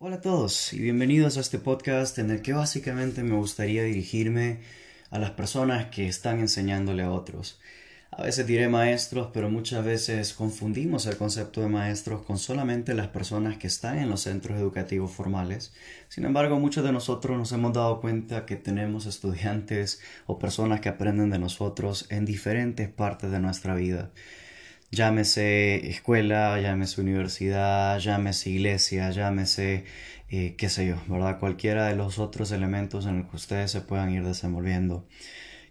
Hola a todos y bienvenidos a este podcast en el que básicamente me gustaría dirigirme a las personas que están enseñándole a otros. A veces diré maestros, pero muchas veces confundimos el concepto de maestros con solamente las personas que están en los centros educativos formales. Sin embargo, muchos de nosotros nos hemos dado cuenta que tenemos estudiantes o personas que aprenden de nosotros en diferentes partes de nuestra vida. Llámese escuela, llámese universidad, llámese iglesia, llámese eh, qué sé yo, ¿verdad? Cualquiera de los otros elementos en los que ustedes se puedan ir desenvolviendo.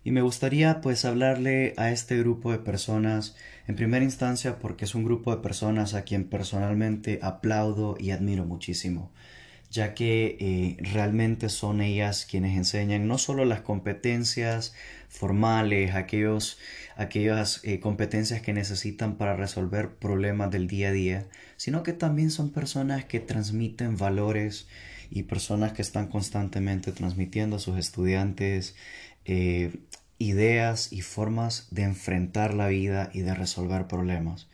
Y me gustaría pues hablarle a este grupo de personas en primera instancia porque es un grupo de personas a quien personalmente aplaudo y admiro muchísimo ya que eh, realmente son ellas quienes enseñan no solo las competencias formales, aquellos, aquellas eh, competencias que necesitan para resolver problemas del día a día, sino que también son personas que transmiten valores y personas que están constantemente transmitiendo a sus estudiantes eh, ideas y formas de enfrentar la vida y de resolver problemas.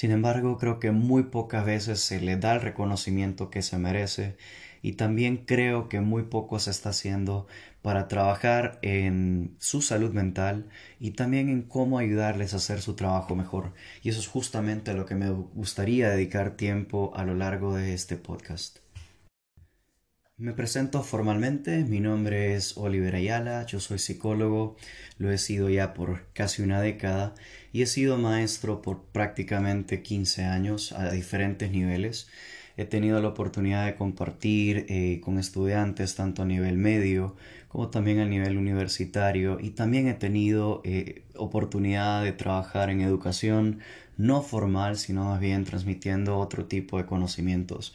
Sin embargo, creo que muy pocas veces se le da el reconocimiento que se merece y también creo que muy poco se está haciendo para trabajar en su salud mental y también en cómo ayudarles a hacer su trabajo mejor. Y eso es justamente a lo que me gustaría dedicar tiempo a lo largo de este podcast. Me presento formalmente, mi nombre es Oliver Ayala, yo soy psicólogo, lo he sido ya por casi una década y he sido maestro por prácticamente 15 años a diferentes niveles. He tenido la oportunidad de compartir eh, con estudiantes tanto a nivel medio como también a nivel universitario y también he tenido eh, oportunidad de trabajar en educación no formal sino más bien transmitiendo otro tipo de conocimientos.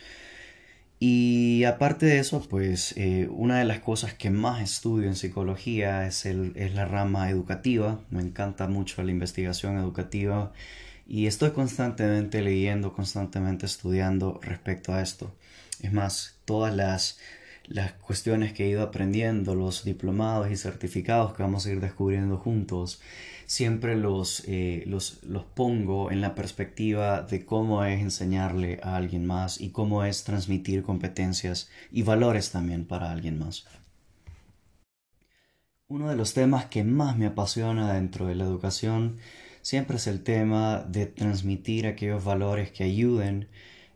Y aparte de eso, pues eh, una de las cosas que más estudio en psicología es, el, es la rama educativa. Me encanta mucho la investigación educativa y estoy constantemente leyendo, constantemente estudiando respecto a esto. Es más, todas las, las cuestiones que he ido aprendiendo, los diplomados y certificados que vamos a ir descubriendo juntos, siempre los, eh, los, los pongo en la perspectiva de cómo es enseñarle a alguien más y cómo es transmitir competencias y valores también para alguien más. Uno de los temas que más me apasiona dentro de la educación siempre es el tema de transmitir aquellos valores que ayuden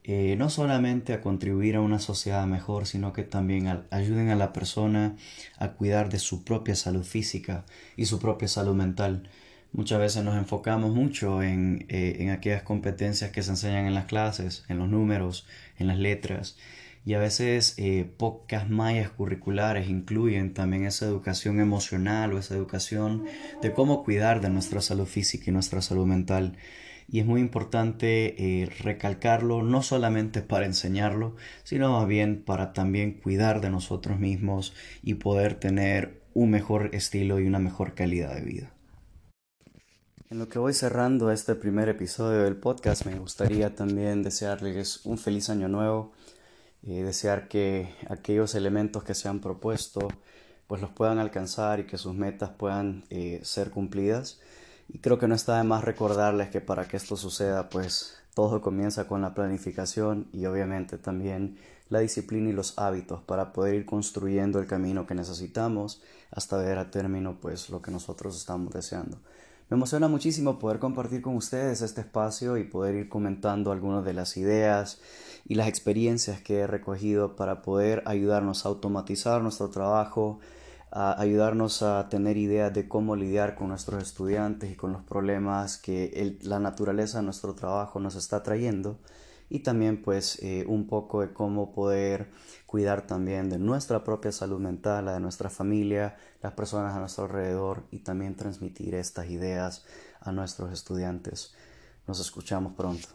eh, no solamente a contribuir a una sociedad mejor, sino que también ayuden a la persona a cuidar de su propia salud física y su propia salud mental. Muchas veces nos enfocamos mucho en, eh, en aquellas competencias que se enseñan en las clases, en los números, en las letras, y a veces eh, pocas mallas curriculares incluyen también esa educación emocional o esa educación de cómo cuidar de nuestra salud física y nuestra salud mental y es muy importante eh, recalcarlo no solamente para enseñarlo, sino más bien para también cuidar de nosotros mismos y poder tener un mejor estilo y una mejor calidad de vida. En lo que voy cerrando este primer episodio del podcast, me gustaría también desearles un feliz año nuevo, eh, desear que aquellos elementos que se han propuesto pues los puedan alcanzar y que sus metas puedan eh, ser cumplidas y creo que no está de más recordarles que para que esto suceda, pues todo comienza con la planificación y obviamente también la disciplina y los hábitos para poder ir construyendo el camino que necesitamos hasta ver a término pues lo que nosotros estamos deseando. Me emociona muchísimo poder compartir con ustedes este espacio y poder ir comentando algunas de las ideas y las experiencias que he recogido para poder ayudarnos a automatizar nuestro trabajo, a ayudarnos a tener ideas de cómo lidiar con nuestros estudiantes y con los problemas que la naturaleza de nuestro trabajo nos está trayendo y también pues eh, un poco de cómo poder cuidar también de nuestra propia salud mental, la de nuestra familia, las personas a nuestro alrededor y también transmitir estas ideas a nuestros estudiantes. Nos escuchamos pronto.